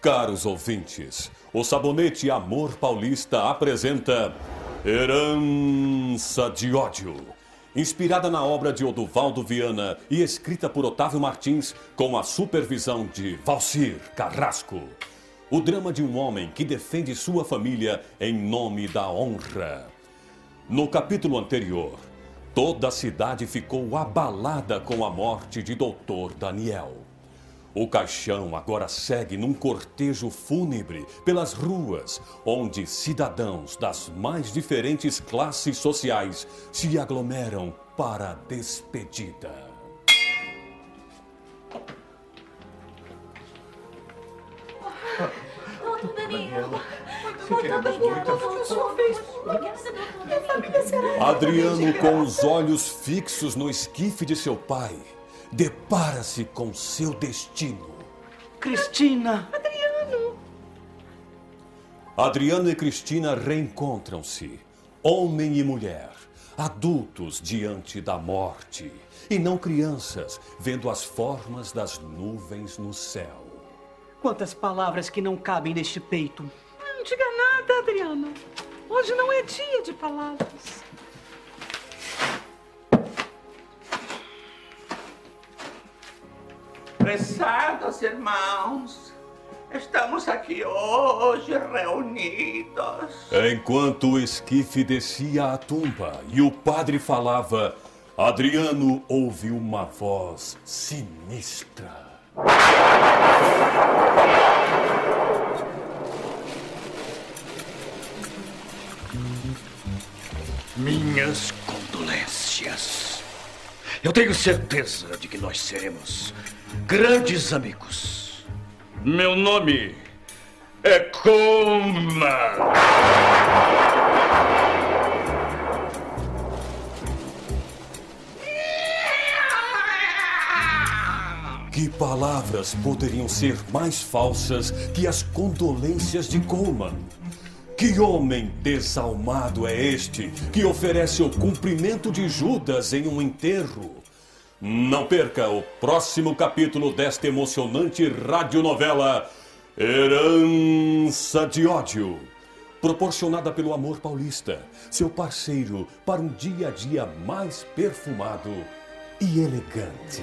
Caros ouvintes, o Sabonete Amor Paulista apresenta Herança de Ódio. Inspirada na obra de Oduvaldo Viana e escrita por Otávio Martins com a supervisão de Valcir Carrasco. O drama de um homem que defende sua família em nome da honra. No capítulo anterior, toda a cidade ficou abalada com a morte de Doutor Daniel. O caixão agora segue num cortejo fúnebre pelas ruas, onde cidadãos das mais diferentes classes sociais se aglomeram para a despedida. Doutor Daniel. Doutor Daniel, doutor, o senhor fez por que minha família será... Adriano, com os olhos fixos no esquife de seu pai, depara-se com seu destino. Cristina! Adriano! Adriano e Cristina reencontram-se, homem e mulher, adultos diante da morte, e não crianças, vendo as formas das nuvens no céu. Quantas palavras que não cabem neste peito. Não diga nada, Adriano. Hoje não é dia de palavras. Prezados irmãos, estamos aqui hoje reunidos. Enquanto o esquife descia à tumba e o padre falava, Adriano ouviu uma voz sinistra. Minhas condolências. Eu tenho certeza de que nós seremos grandes amigos. Meu nome é Coma. Que palavras poderiam ser mais falsas que as condolências de Coleman? Que homem desalmado é este que oferece o cumprimento de Judas em um enterro? Não perca o próximo capítulo desta emocionante radionovela Herança de Ódio. Proporcionada pelo Amor Paulista, seu parceiro para um dia a dia mais perfumado e elegante.